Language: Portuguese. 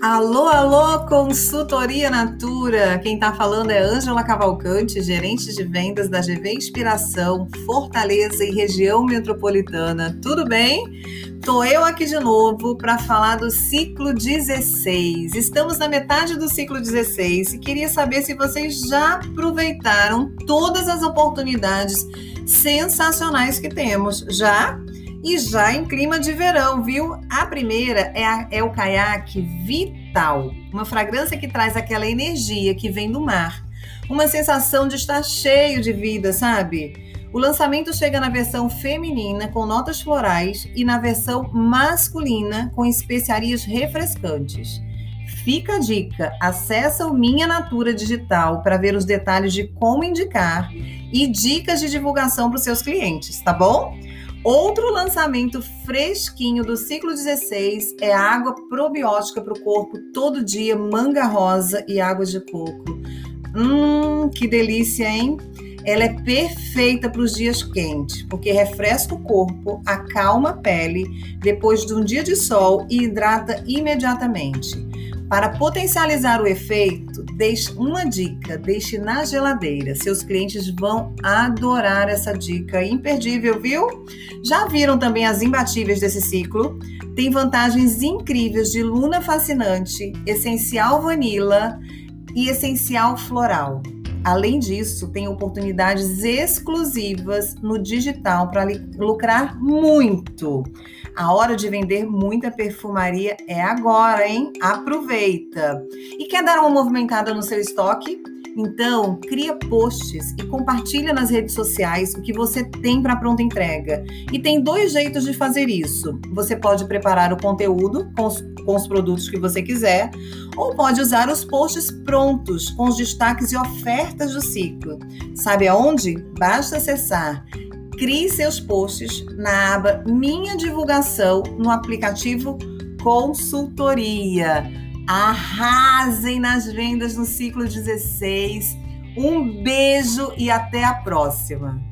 Alô, alô, consultoria Natura. Quem está falando é Ângela Cavalcante, gerente de vendas da GV Inspiração, Fortaleza e região metropolitana. Tudo bem? Tô eu aqui de novo para falar do ciclo 16. Estamos na metade do ciclo 16 e queria saber se vocês já aproveitaram todas as oportunidades sensacionais que temos. Já? E já em clima de verão, viu? A primeira é, a, é o caiaque Vital, uma fragrância que traz aquela energia que vem do mar, uma sensação de estar cheio de vida, sabe? O lançamento chega na versão feminina com notas florais e na versão masculina com especiarias refrescantes. Fica a dica, acessa o Minha Natura Digital para ver os detalhes de como indicar e dicas de divulgação para os seus clientes, tá bom? Outro lançamento fresquinho do ciclo 16 é água probiótica para o corpo todo dia, manga rosa e água de coco. Hum, que delícia, hein? Ela é perfeita para os dias quentes, porque refresca o corpo, acalma a pele depois de um dia de sol e hidrata imediatamente. Para potencializar o efeito, deixe uma dica, deixe na geladeira. Seus clientes vão adorar essa dica imperdível, viu? Já viram também as imbatíveis desse ciclo? Tem vantagens incríveis de luna fascinante, essencial vanila e essencial floral. Além disso, tem oportunidades exclusivas no digital para lucrar muito. A hora de vender muita perfumaria é agora, hein? Aproveita! E quer dar uma movimentada no seu estoque? Então, cria posts e compartilha nas redes sociais o que você tem para pronta entrega. E tem dois jeitos de fazer isso. Você pode preparar o conteúdo com os, com os produtos que você quiser, ou pode usar os posts prontos com os destaques e ofertas do ciclo. Sabe aonde? Basta acessar crie seus posts na aba Minha Divulgação no aplicativo Consultoria. Arrasem nas vendas no ciclo 16. Um beijo e até a próxima!